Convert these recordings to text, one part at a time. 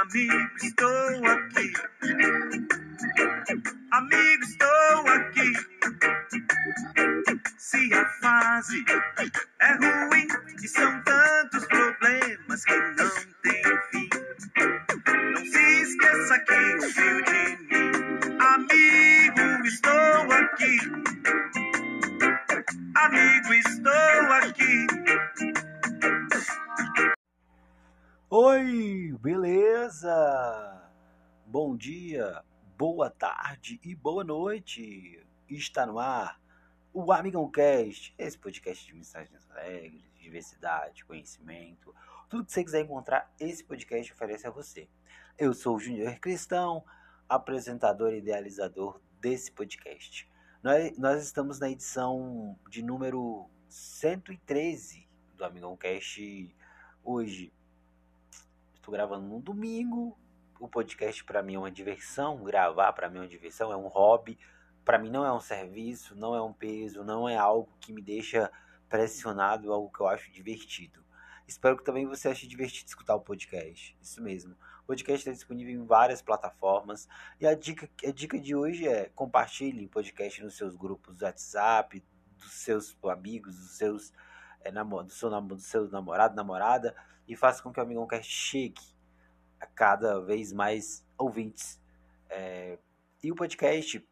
Amigo, estou aqui. Amigo, estou aqui. Se a fase é ruim e são dia, boa tarde e boa noite. Está no ar o Amigão Cast, esse podcast de mensagens alegres, diversidade, conhecimento, tudo que você quiser encontrar, esse podcast oferece a você. Eu sou o Júnior Cristão, apresentador e idealizador desse podcast. Nós, nós estamos na edição de número 113 do Amigão Cast hoje Estou gravando no domingo. O podcast para mim é uma diversão, gravar para mim é uma diversão, é um hobby. Para mim não é um serviço, não é um peso, não é algo que me deixa pressionado, é algo que eu acho divertido. Espero que também você ache divertido escutar o podcast. Isso mesmo. O podcast está disponível em várias plataformas. E a dica, a dica de hoje é compartilhe o podcast nos seus grupos do WhatsApp, dos seus amigos, dos seus, é, do, seu, do seu namorado, namorada e faça com que o Amigão Cast chegue a cada vez mais ouvintes. É, e o podcast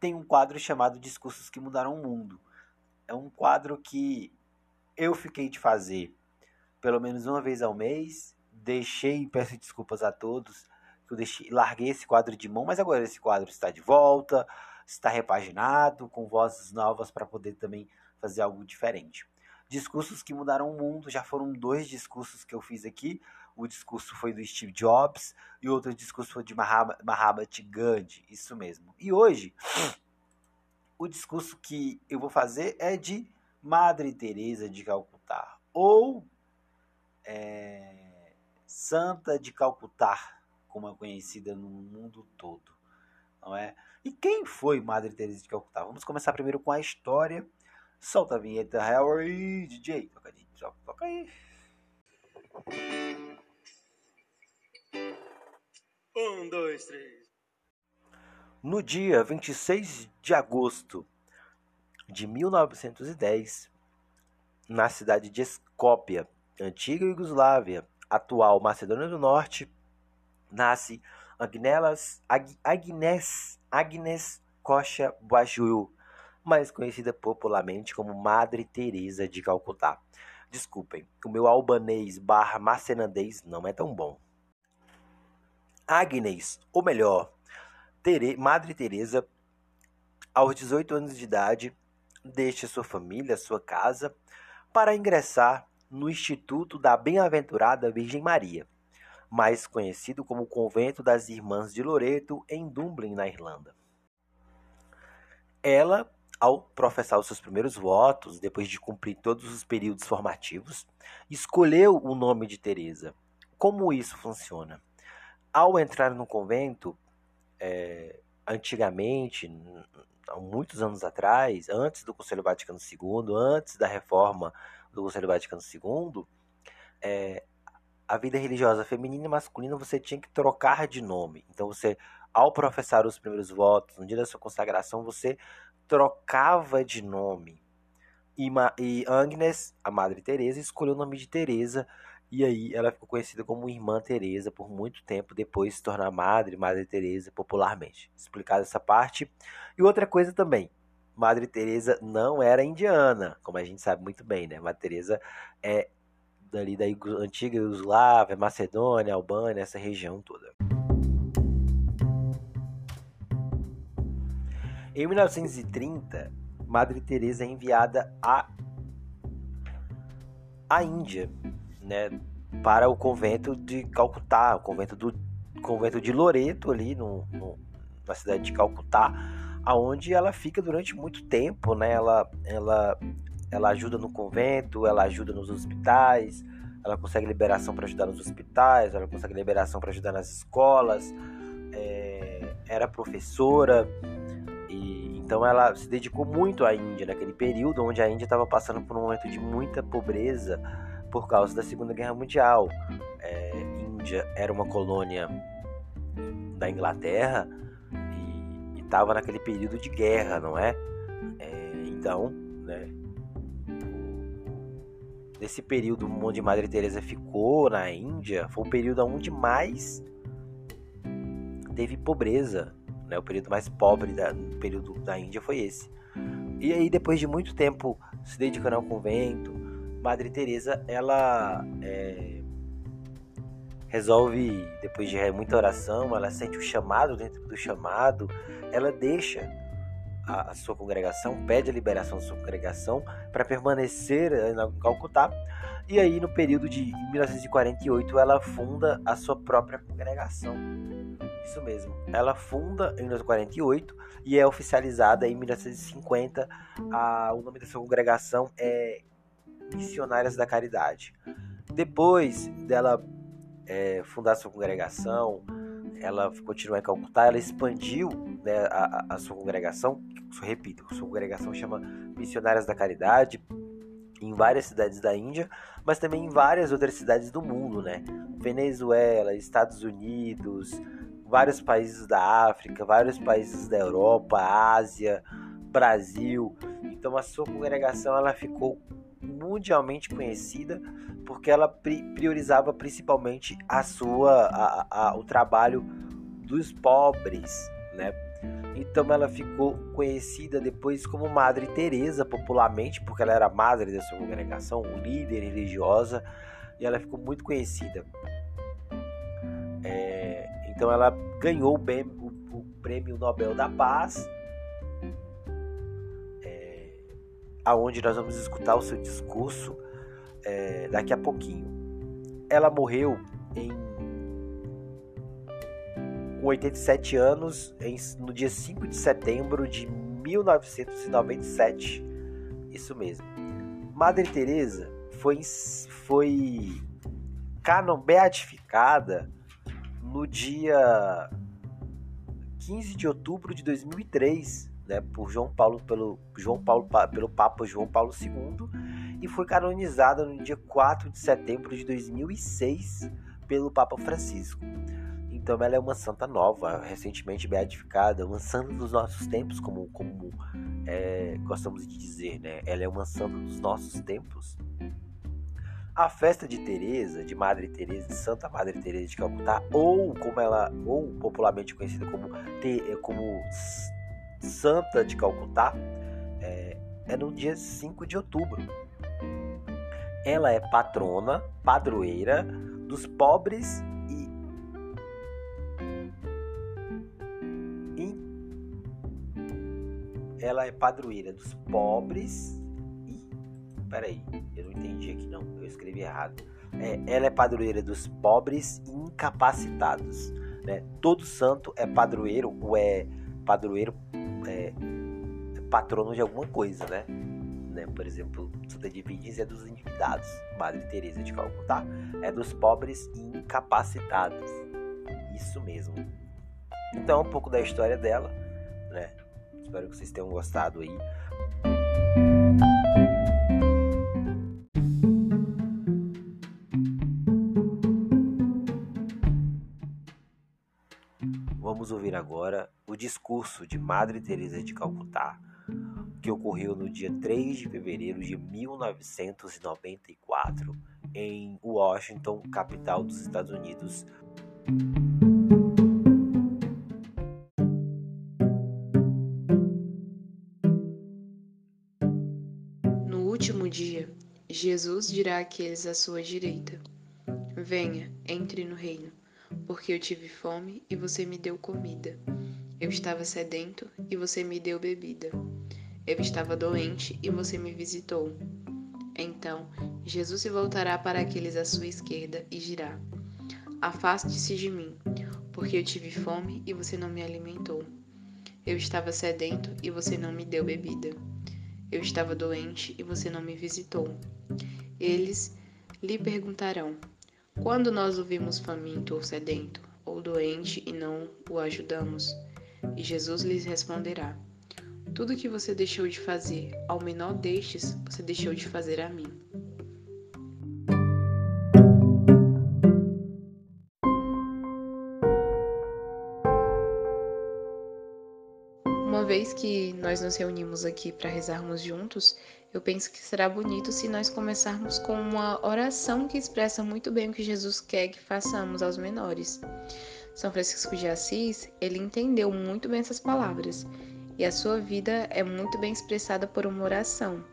tem um quadro chamado Discursos que Mudaram o Mundo. É um quadro que eu fiquei de fazer pelo menos uma vez ao mês. Deixei, peço desculpas a todos, que eu deixei, larguei esse quadro de mão, mas agora esse quadro está de volta, está repaginado, com vozes novas para poder também fazer algo diferente. Discursos que mudaram o mundo, já foram dois discursos que eu fiz aqui. O discurso foi do Steve Jobs e outro discurso foi de Mahatma Gandhi, isso mesmo. E hoje, o discurso que eu vou fazer é de Madre Teresa de Calcutá, ou é, Santa de Calcutá, como é conhecida no mundo todo, não é? E quem foi Madre Teresa de Calcutá? Vamos começar primeiro com a história Solta a vinheta, Harry, DJ. Toca aí, toca aí. Um, dois, três. No dia 26 de agosto de 1910, na cidade de Escópia, antiga Iugoslávia, atual Macedônia do Norte, nasce Agnelas, Ag, Agnes, Agnes Coxa Bajul, mais conhecida popularmente como Madre Teresa de Calcutá. Desculpem, o meu albanês barra macenandês não é tão bom. Agnes, ou melhor, Tere, Madre Teresa, aos 18 anos de idade, deixa sua família, sua casa, para ingressar no Instituto da Bem-aventurada Virgem Maria, mais conhecido como Convento das Irmãs de Loreto, em Dublin, na Irlanda. Ela ao professar os seus primeiros votos, depois de cumprir todos os períodos formativos, escolheu o nome de Teresa. Como isso funciona? Ao entrar no convento, é, antigamente, há muitos anos atrás, antes do Conselho Vaticano II, antes da reforma do Conselho Vaticano II, é, a vida religiosa feminina e masculina você tinha que trocar de nome. Então você, ao professar os primeiros votos, no dia da sua consagração, você trocava de nome. E, e Agnes, a Madre Teresa, escolheu o nome de Teresa e aí ela ficou conhecida como Irmã Teresa por muito tempo, depois se tornar Madre, Madre Teresa popularmente. Explicada essa parte. E outra coisa também, Madre Teresa não era indiana, como a gente sabe muito bem, né? Madre Teresa é dali da antiga Yugoslávia, Macedônia, Albânia, essa região toda. Em 1930, Madre Teresa é enviada à à Índia, né, para o convento de Calcutá, o convento do convento de Loreto ali no, no, na cidade de Calcutá, aonde ela fica durante muito tempo, né? Ela ela ela ajuda no convento, ela ajuda nos hospitais, ela consegue liberação para ajudar nos hospitais, ela consegue liberação para ajudar nas escolas, é, era professora, então ela se dedicou muito à Índia naquele período onde a Índia estava passando por um momento de muita pobreza por causa da Segunda Guerra Mundial. É, Índia era uma colônia da Inglaterra e estava naquele período de guerra, não é? é então, né? Nesse período onde Madre Teresa ficou na Índia, foi o período onde mais teve pobreza, né? O período mais pobre da, do período da Índia foi esse. E aí, depois de muito tempo se dedicando ao convento, Madre Teresa ela é, resolve, depois de muita oração, ela sente o chamado dentro do chamado, ela deixa a, a sua congregação, pede a liberação da sua congregação para permanecer em Calcutá. E aí, no período de 1948, ela funda a sua própria congregação. Isso mesmo. Ela funda em 1948 e é oficializada em 1950. A, o nome da sua congregação é Missionárias da Caridade. Depois dela é, fundar sua congregação, ela continuou em Calcutá, ela expandiu né, a, a, sua congregação, repito, sua congregação chama Missionárias da Caridade, em várias cidades da Índia, mas também em várias outras cidades do mundo, né? Venezuela, Estados Unidos, vários países da África, vários países da Europa, Ásia, Brasil. Então a sua congregação ela ficou mundialmente conhecida porque ela priorizava principalmente a sua a, a, o trabalho dos pobres, né? Então ela ficou conhecida depois como Madre Teresa popularmente, porque ela era madre da sua congregação, líder religiosa, e ela ficou muito conhecida. É, então ela ganhou o, o, o prêmio Nobel da Paz aonde nós vamos escutar o seu discurso é, daqui a pouquinho. Ela morreu em com 87 anos em, no dia 5 de setembro de 1997. Isso mesmo. Madre Teresa foi foi canon beatificada no dia 15 de outubro de 2003 né, por João Paulo pelo João Paulo pelo Papa João Paulo II e foi canonizada no dia 4 de setembro de 2006 pelo Papa Francisco. Então ela é uma santa nova, recentemente beatificada, uma santa dos nossos tempos, como, como é, gostamos de dizer, né? Ela é uma santa dos nossos tempos. A festa de Teresa, de Madre Teresa, Santa Madre Teresa de Calcutá, ou como ela, ou popularmente conhecida como, como Santa de Calcutá é, é no dia 5 de outubro. Ela é patrona, padroeira dos pobres e, ela é padroeira dos pobres peraí, eu não entendi aqui não, eu escrevi errado. É, ela é padroeira dos pobres e incapacitados. Né? Todo santo é padroeiro ou é padroeiro é, patrono de alguma coisa, né? né? Por exemplo, Santa Divides é dos endividados, Madre Teresa de Calcutá é dos pobres e incapacitados. Isso mesmo. Então, um pouco da história dela, né? Espero que vocês tenham gostado aí. Ouvir agora o discurso de Madre Teresa de Calcutá, que ocorreu no dia 3 de fevereiro de 1994 em Washington, capital dos Estados Unidos. No último dia, Jesus dirá àqueles à sua direita: Venha, entre no reino porque eu tive fome e você me deu comida. Eu estava sedento e você me deu bebida. Eu estava doente e você me visitou. Então, Jesus se voltará para aqueles à sua esquerda e dirá: Afaste-se de mim, porque eu tive fome e você não me alimentou. Eu estava sedento e você não me deu bebida. Eu estava doente e você não me visitou. Eles lhe perguntarão: quando nós o vimos faminto ou sedento, ou doente e não o ajudamos? E Jesus lhes responderá: Tudo que você deixou de fazer ao menor destes, você deixou de fazer a mim. Uma vez que nós nos reunimos aqui para rezarmos juntos, eu penso que será bonito se nós começarmos com uma oração que expressa muito bem o que Jesus quer que façamos aos menores. São Francisco de Assis, ele entendeu muito bem essas palavras, e a sua vida é muito bem expressada por uma oração.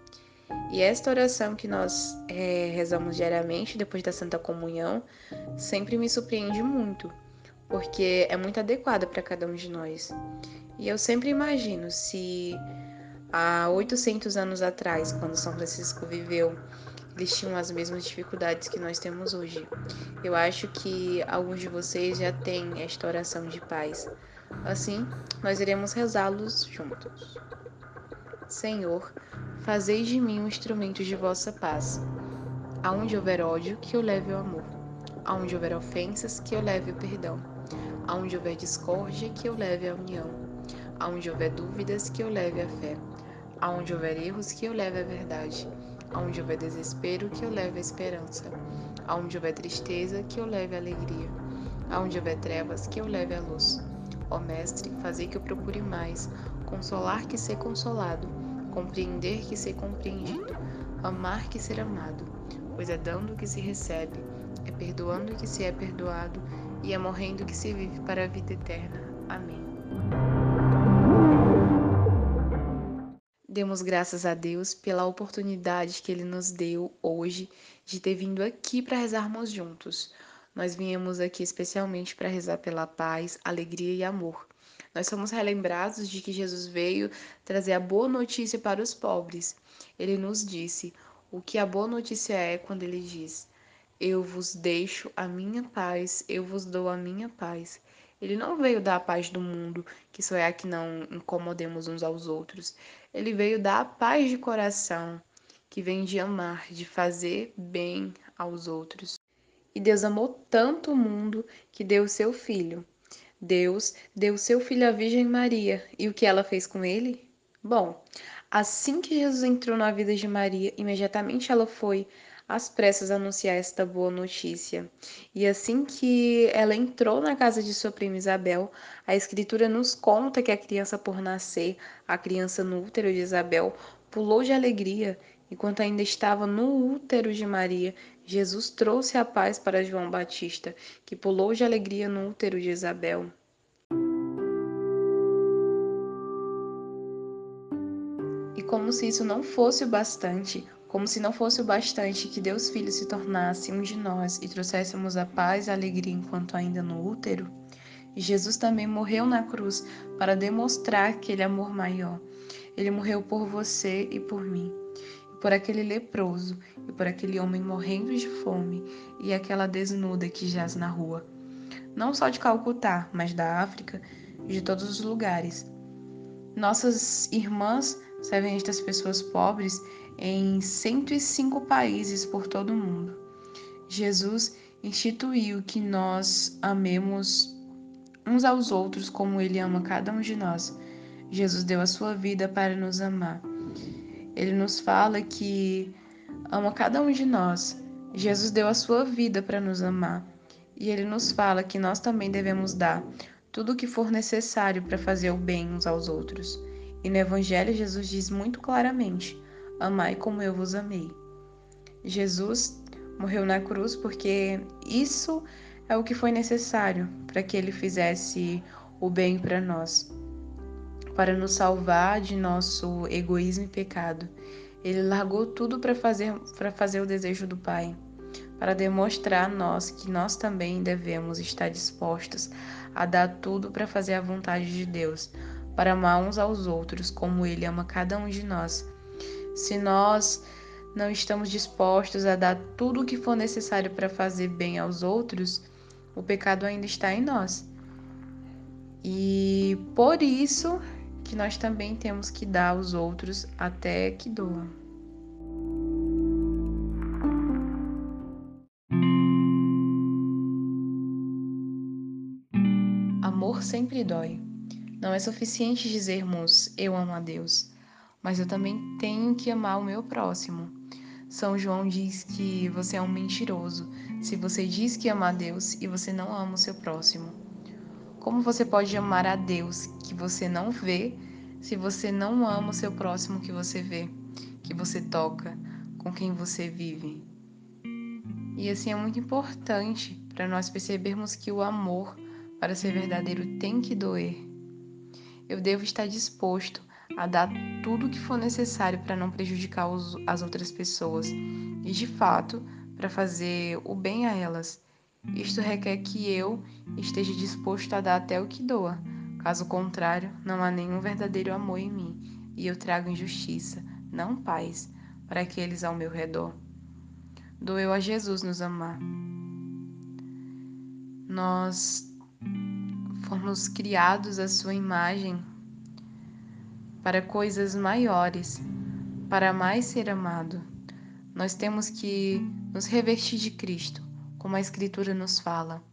E esta oração que nós é, rezamos diariamente depois da Santa Comunhão sempre me surpreende muito, porque é muito adequada para cada um de nós. E eu sempre imagino se há 800 anos atrás, quando São Francisco viveu, eles tinham as mesmas dificuldades que nós temos hoje. Eu acho que alguns de vocês já têm esta oração de paz. Assim, nós iremos rezá-los juntos. Senhor, fazei de mim um instrumento de vossa paz. Aonde houver ódio, que eu leve o amor. Aonde houver ofensas, que eu leve o perdão. Aonde houver discórdia, que eu leve a união. Aonde houver dúvidas, que eu leve a fé. Aonde houver erros, que eu leve a verdade. Aonde houver desespero, que eu leve a esperança. Aonde houver tristeza, que eu leve a alegria. Aonde houver trevas, que eu leve a luz. Ó Mestre, fazei que eu procure mais, consolar que ser consolado, compreender que ser compreendido, amar que ser amado, pois é dando que se recebe, é perdoando que se é perdoado e é morrendo que se vive para a vida eterna. Amém. Demos graças a Deus pela oportunidade que Ele nos deu hoje de ter vindo aqui para rezarmos juntos. Nós viemos aqui especialmente para rezar pela paz, alegria e amor. Nós somos relembrados de que Jesus veio trazer a boa notícia para os pobres. Ele nos disse o que a boa notícia é quando ele diz: Eu vos deixo a minha paz, eu vos dou a minha paz. Ele não veio dar a paz do mundo, que só é a que não incomodemos uns aos outros. Ele veio dar a paz de coração, que vem de amar, de fazer bem aos outros. E Deus amou tanto o mundo que deu o seu filho. Deus deu seu filho à Virgem Maria. E o que ela fez com ele? Bom, assim que Jesus entrou na vida de Maria, imediatamente ela foi às pressas anunciar esta boa notícia. E assim que ela entrou na casa de sua prima Isabel, a Escritura nos conta que a criança por nascer, a criança no útero de Isabel, pulou de alegria. Enquanto ainda estava no útero de Maria, Jesus trouxe a paz para João Batista, que pulou de alegria no útero de Isabel. E como se isso não fosse o bastante, como se não fosse o bastante que Deus Filho se tornasse um de nós e trouxéssemos a paz e a alegria enquanto ainda no útero, Jesus também morreu na cruz para demonstrar aquele amor maior. Ele morreu por você e por mim, e por aquele leproso, e por aquele homem morrendo de fome, e aquela desnuda que jaz na rua. Não só de Calcutá, mas da África e de todos os lugares. Nossas irmãs servem estas pessoas pobres em 105 países por todo o mundo. Jesus instituiu que nós amemos uns aos outros como ele ama cada um de nós. Jesus deu a sua vida para nos amar. Ele nos fala que ama cada um de nós. Jesus deu a sua vida para nos amar. E ele nos fala que nós também devemos dar tudo o que for necessário para fazer o bem uns aos outros. E no Evangelho, Jesus diz muito claramente: Amai como eu vos amei. Jesus morreu na cruz porque isso é o que foi necessário para que ele fizesse o bem para nós, para nos salvar de nosso egoísmo e pecado. Ele largou tudo para fazer para fazer o desejo do Pai, para demonstrar a nós que nós também devemos estar dispostos a dar tudo para fazer a vontade de Deus, para amar uns aos outros como ele ama cada um de nós se nós não estamos dispostos a dar tudo o que for necessário para fazer bem aos outros, o pecado ainda está em nós. E por isso que nós também temos que dar aos outros até que doam. Amor sempre dói. Não é suficiente dizermos eu amo a Deus mas eu também tenho que amar o meu próximo. São João diz que você é um mentiroso se você diz que ama a Deus e você não ama o seu próximo. Como você pode amar a Deus que você não vê se você não ama o seu próximo que você vê, que você toca, com quem você vive. E assim é muito importante para nós percebermos que o amor, para ser verdadeiro, tem que doer. Eu devo estar disposto a dar tudo o que for necessário para não prejudicar os, as outras pessoas e, de fato, para fazer o bem a elas. Isto requer que eu esteja disposto a dar até o que doa. Caso contrário, não há nenhum verdadeiro amor em mim e eu trago injustiça, não paz, para aqueles ao meu redor. Doeu a Jesus nos amar. Nós fomos criados à sua imagem para coisas maiores, para mais ser amado. Nós temos que nos revestir de Cristo, como a Escritura nos fala.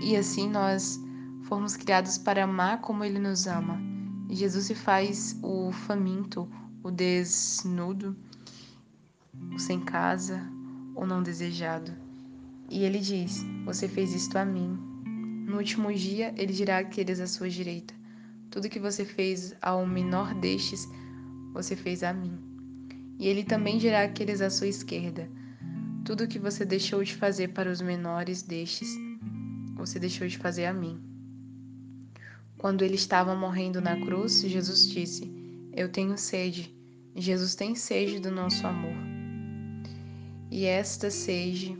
E assim nós fomos criados para amar como Ele nos ama. Jesus se faz o faminto, o desnudo, o sem casa, o não desejado. E Ele diz: Você fez isto a mim. No último dia, Ele dirá àqueles à sua direita: Tudo que você fez ao menor destes, você fez a mim. E Ele também dirá àqueles à sua esquerda: tudo que você deixou de fazer para os menores destes, você deixou de fazer a mim. Quando ele estava morrendo na cruz, Jesus disse: Eu tenho sede. Jesus tem sede do nosso amor. E esta sede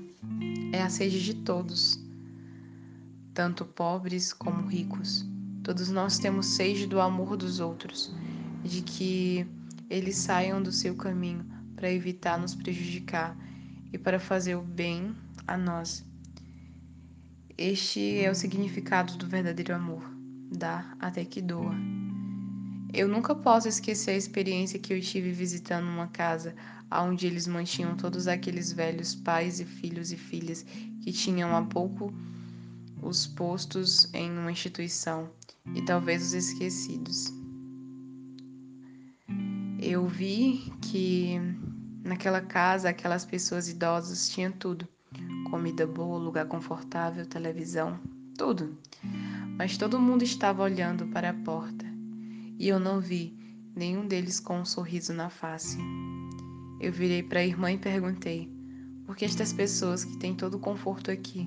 é a sede de todos, tanto pobres como ricos. Todos nós temos sede do amor dos outros, de que eles saiam do seu caminho para evitar nos prejudicar e para fazer o bem a nós. Este é o significado do verdadeiro amor, dar até que doa. Eu nunca posso esquecer a experiência que eu tive visitando uma casa onde eles mantinham todos aqueles velhos pais e filhos e filhas que tinham há pouco os postos em uma instituição e talvez os esquecidos. Eu vi que Naquela casa, aquelas pessoas idosas tinham tudo: comida boa, lugar confortável, televisão, tudo. Mas todo mundo estava olhando para a porta e eu não vi nenhum deles com um sorriso na face. Eu virei para a irmã e perguntei: por que estas pessoas que têm todo o conforto aqui,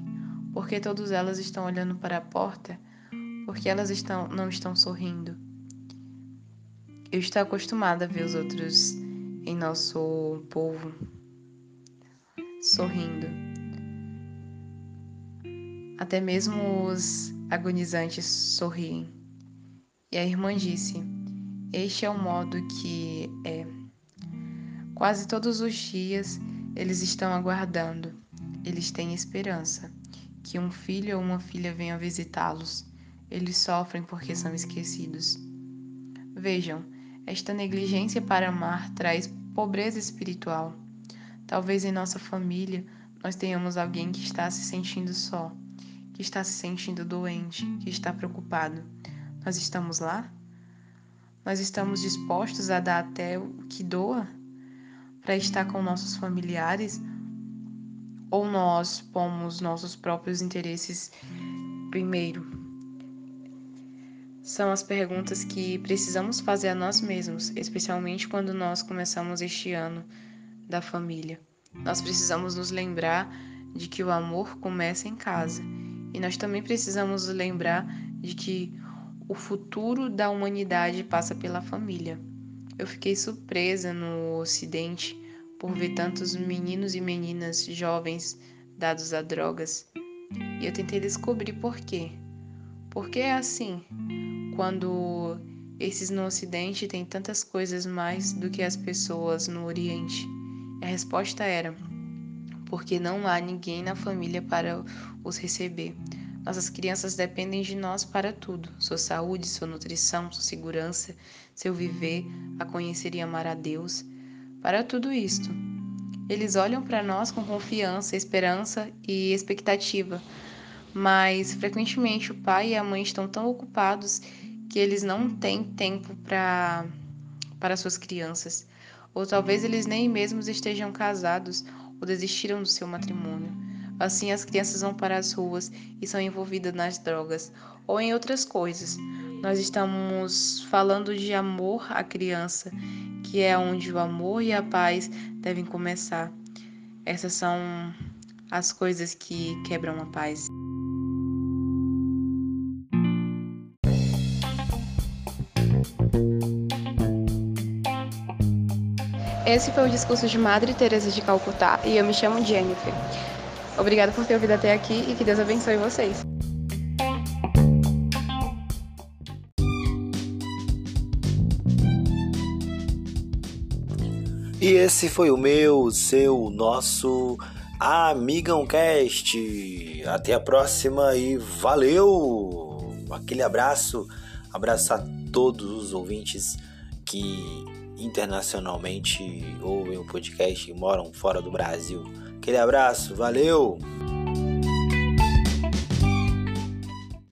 por que todas elas estão olhando para a porta? Por que elas estão, não estão sorrindo? Eu estou acostumada a ver os outros em nosso povo sorrindo. Até mesmo os agonizantes sorriem. E a irmã disse: Este é o modo que é. Quase todos os dias eles estão aguardando, eles têm esperança que um filho ou uma filha venha visitá-los. Eles sofrem porque são esquecidos. Vejam, esta negligência para amar traz pobreza espiritual. Talvez em nossa família nós tenhamos alguém que está se sentindo só, que está se sentindo doente, que está preocupado. Nós estamos lá? Nós estamos dispostos a dar até o que doa para estar com nossos familiares? Ou nós pomos nossos próprios interesses primeiro? São as perguntas que precisamos fazer a nós mesmos, especialmente quando nós começamos este ano da família. Nós precisamos nos lembrar de que o amor começa em casa e nós também precisamos nos lembrar de que o futuro da humanidade passa pela família. Eu fiquei surpresa no Ocidente por ver tantos meninos e meninas jovens dados a drogas e eu tentei descobrir por quê. Por que é assim? quando esses no Ocidente têm tantas coisas mais do que as pessoas no Oriente? A resposta era: porque não há ninguém na família para os receber. Nossas crianças dependem de nós para tudo: sua saúde, sua nutrição, sua segurança, seu viver, a conhecer e amar a Deus. Para tudo isto, eles olham para nós com confiança, esperança e expectativa. Mas frequentemente o pai e a mãe estão tão ocupados que eles não têm tempo para para suas crianças, ou talvez eles nem mesmos estejam casados ou desistiram do seu matrimônio. Assim, as crianças vão para as ruas e são envolvidas nas drogas ou em outras coisas. Nós estamos falando de amor à criança, que é onde o amor e a paz devem começar. Essas são as coisas que quebram a paz. Esse foi o discurso de Madre Teresa de Calcutá e eu me chamo Jennifer. Obrigada por ter ouvido até aqui e que Deus abençoe vocês. E esse foi o meu, seu, nosso Amigão Cast. Até a próxima e valeu! Aquele abraço, abraço a todos os ouvintes que internacionalmente ouvem o podcast e moram fora do Brasil. Aquele abraço, valeu!